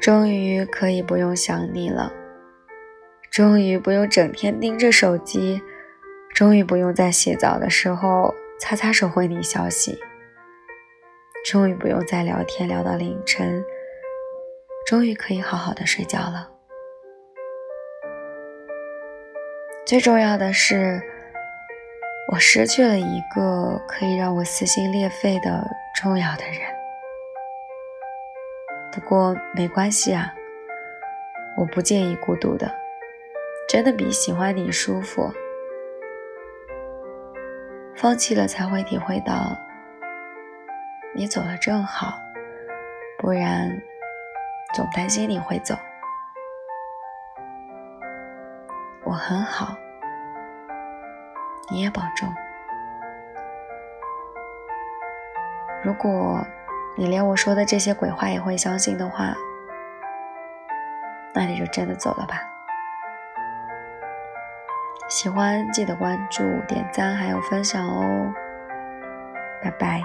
终于可以不用想你了，终于不用整天盯着手机，终于不用在洗澡的时候擦擦手回你消息，终于不用再聊天聊到凌晨，终于可以好好的睡觉了。最重要的是，我失去了一个可以让我撕心裂肺的重要的人。不过没关系啊，我不介意孤独的，真的比喜欢你舒服。放弃了才会体会到，你走了正好，不然总担心你会走。我很好，你也保重。如果。你连我说的这些鬼话也会相信的话，那你就真的走了吧。喜欢记得关注、点赞还有分享哦，拜拜。